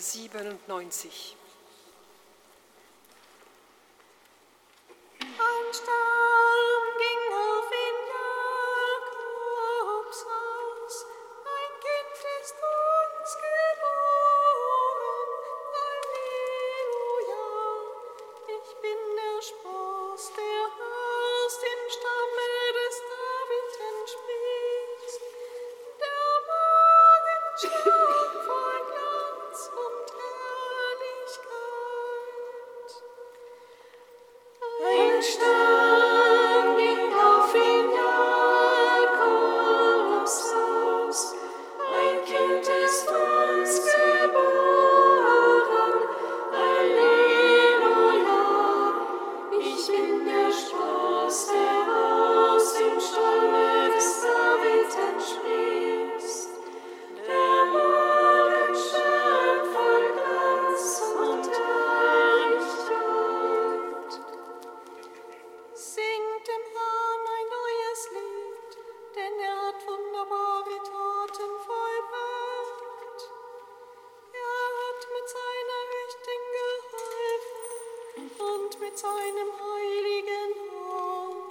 97. und mit seinem heiligen Arm.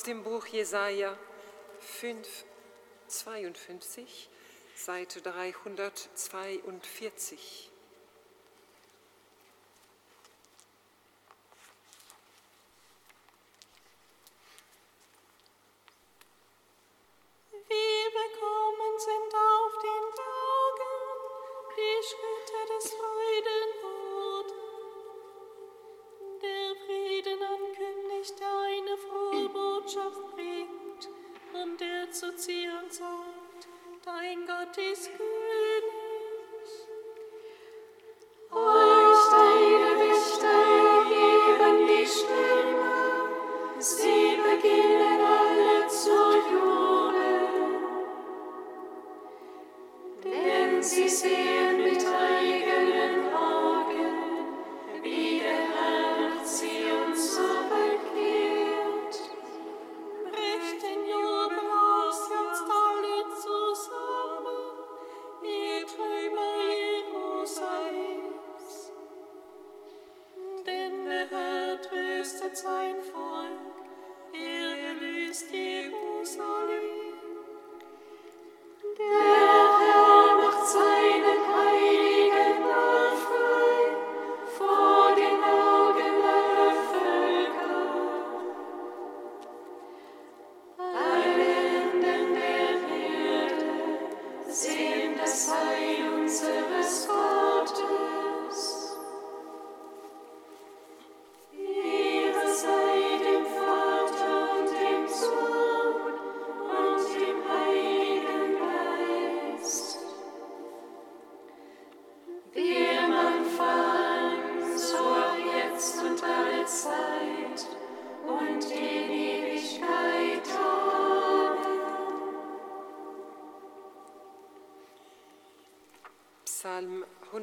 Aus dem Buch Jesaja 5, 52, Seite 342. Wie bekommen sind auf den Tagen die Schritte des Freudenboten. Der Frieden ankündigt, der eine frohe Botschaft bringt und der zu Zion sagt, dein Gott ist König. Euch deine Wächter geben die Stimme, sie beginnen alle zu jubeln. Denn sie sehen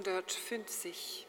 150.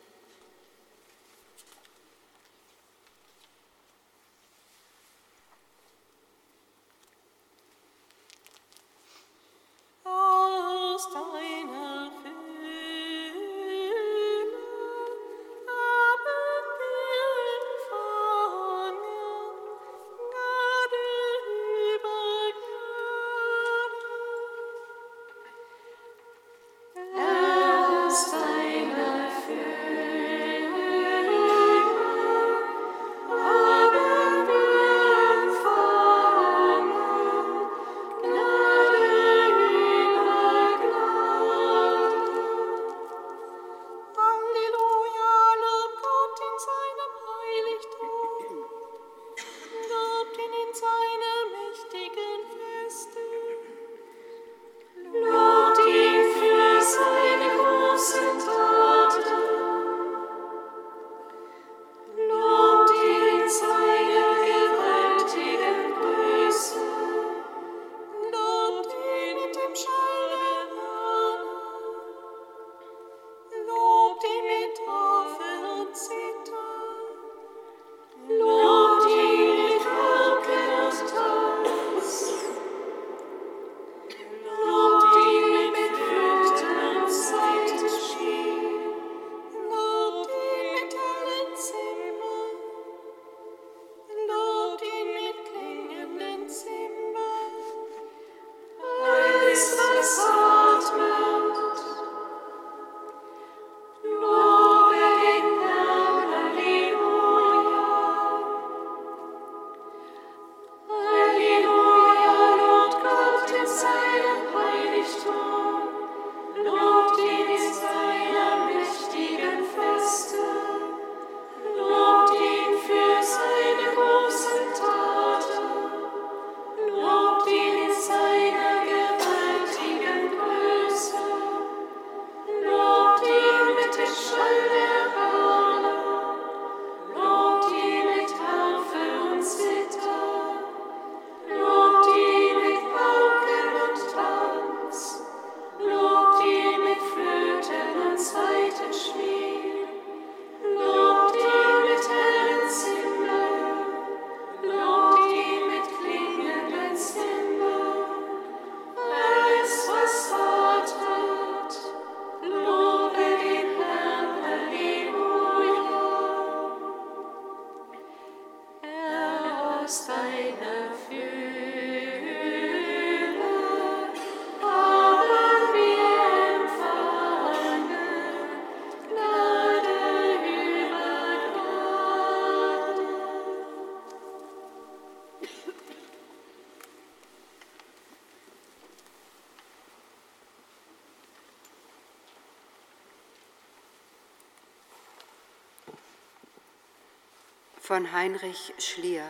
von Heinrich Schlier.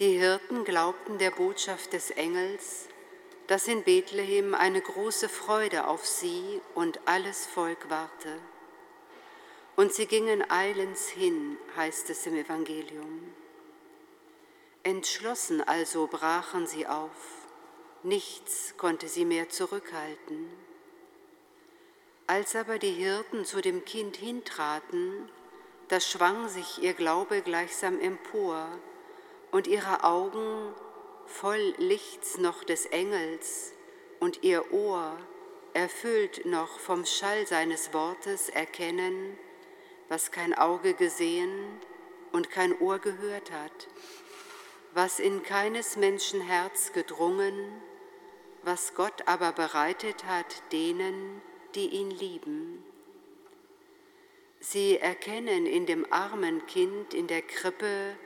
Die Hirten glaubten der Botschaft des Engels, dass in Bethlehem eine große Freude auf sie und alles Volk warte. Und sie gingen eilends hin, heißt es im Evangelium. Entschlossen also brachen sie auf, nichts konnte sie mehr zurückhalten. Als aber die Hirten zu dem Kind hintraten, da schwang sich ihr Glaube gleichsam empor und ihre Augen voll Lichts noch des Engels und ihr Ohr erfüllt noch vom Schall seines Wortes erkennen, was kein Auge gesehen und kein Ohr gehört hat, was in keines Menschen Herz gedrungen, was Gott aber bereitet hat denen, die ihn lieben. Sie erkennen in dem armen Kind in der Krippe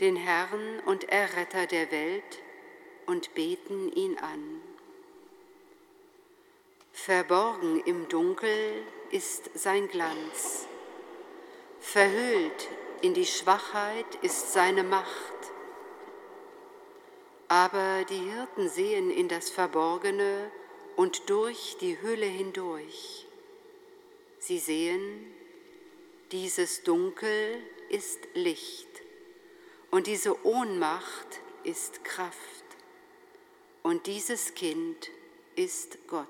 den Herrn und Erretter der Welt und beten ihn an. Verborgen im Dunkel ist sein Glanz, verhüllt in die Schwachheit ist seine Macht. Aber die Hirten sehen in das Verborgene und durch die Hülle hindurch. Sie sehen, dieses Dunkel ist Licht und diese Ohnmacht ist Kraft und dieses Kind ist Gott.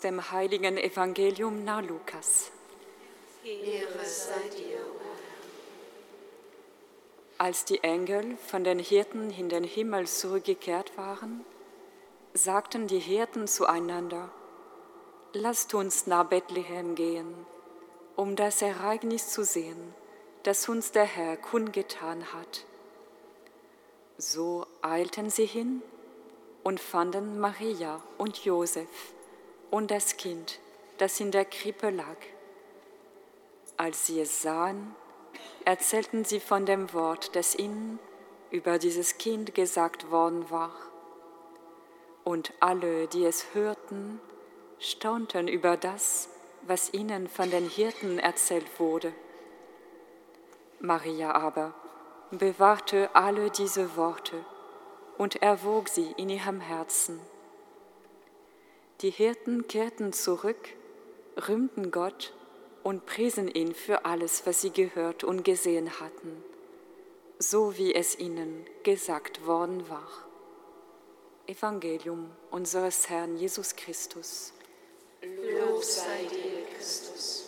Dem heiligen Evangelium nach Lukas. Ehre sei dir, o Als die Engel von den Hirten in den Himmel zurückgekehrt waren, sagten die Hirten zueinander, Lasst uns nach Bethlehem gehen, um das Ereignis zu sehen, das uns der Herr kundgetan hat. So eilten sie hin und fanden Maria und Josef und das Kind, das in der Krippe lag. Als sie es sahen, erzählten sie von dem Wort, das ihnen über dieses Kind gesagt worden war. Und alle, die es hörten, staunten über das, was ihnen von den Hirten erzählt wurde. Maria aber bewahrte alle diese Worte und erwog sie in ihrem Herzen. Die Hirten kehrten zurück, rühmten Gott und priesen ihn für alles, was sie gehört und gesehen hatten, so wie es ihnen gesagt worden war. Evangelium unseres Herrn Jesus Christus. Lob sei dir, Christus.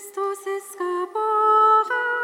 Christus ist geboren.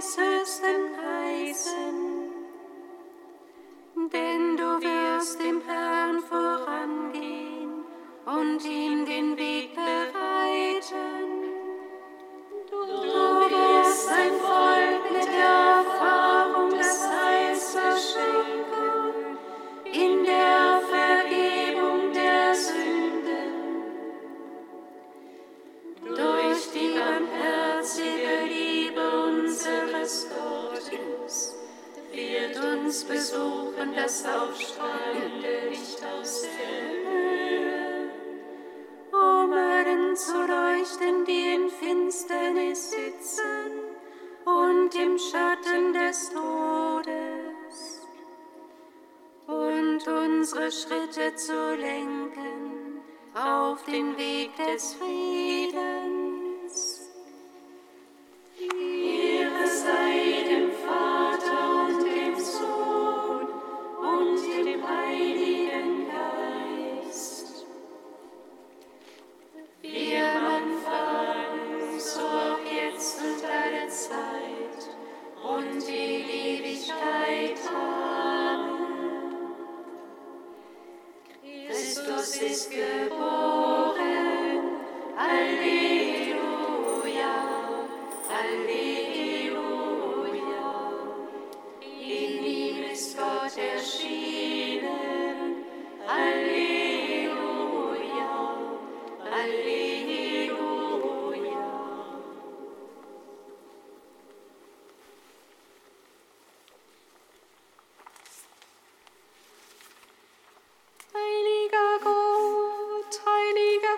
des Höchsten heißen, denn du wirst dem Herrn vorangehen und ihm auf den Weg des Friedens.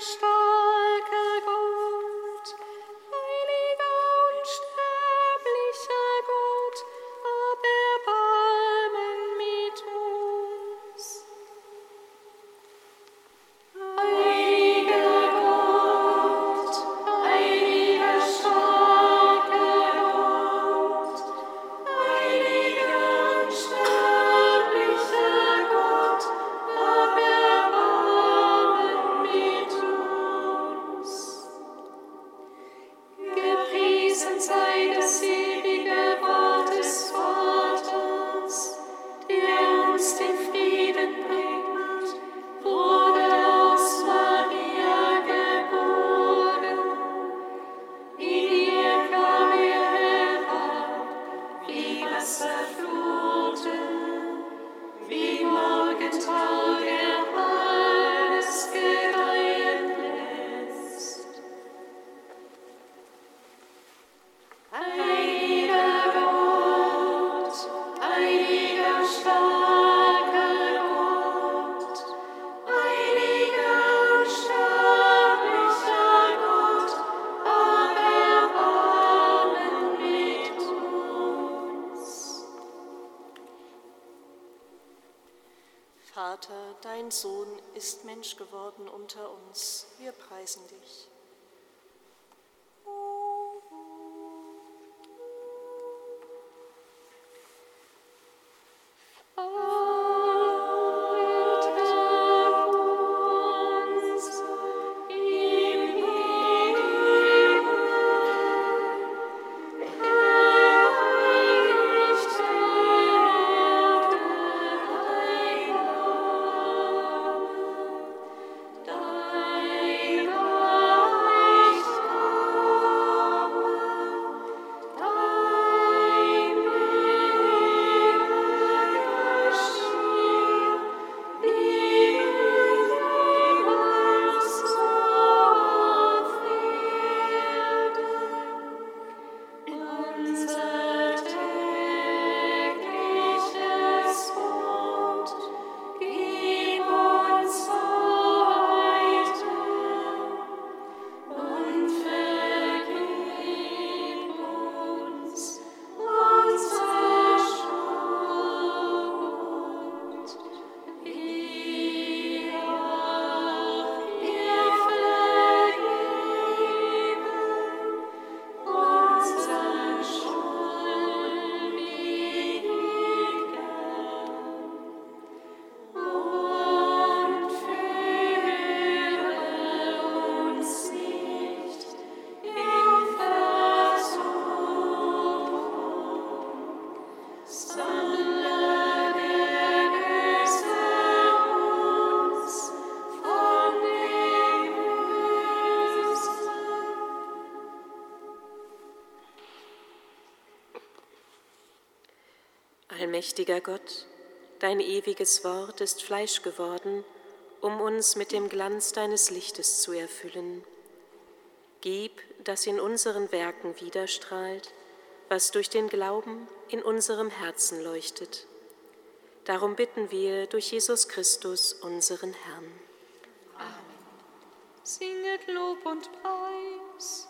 Stop. Wasser fluten, wie man Allmächtiger Gott, dein ewiges Wort ist Fleisch geworden, um uns mit dem Glanz deines Lichtes zu erfüllen. Gib, dass in unseren Werken widerstrahlt, was durch den Glauben in unserem Herzen leuchtet. Darum bitten wir durch Jesus Christus, unseren Herrn. Singet Lob und Preis.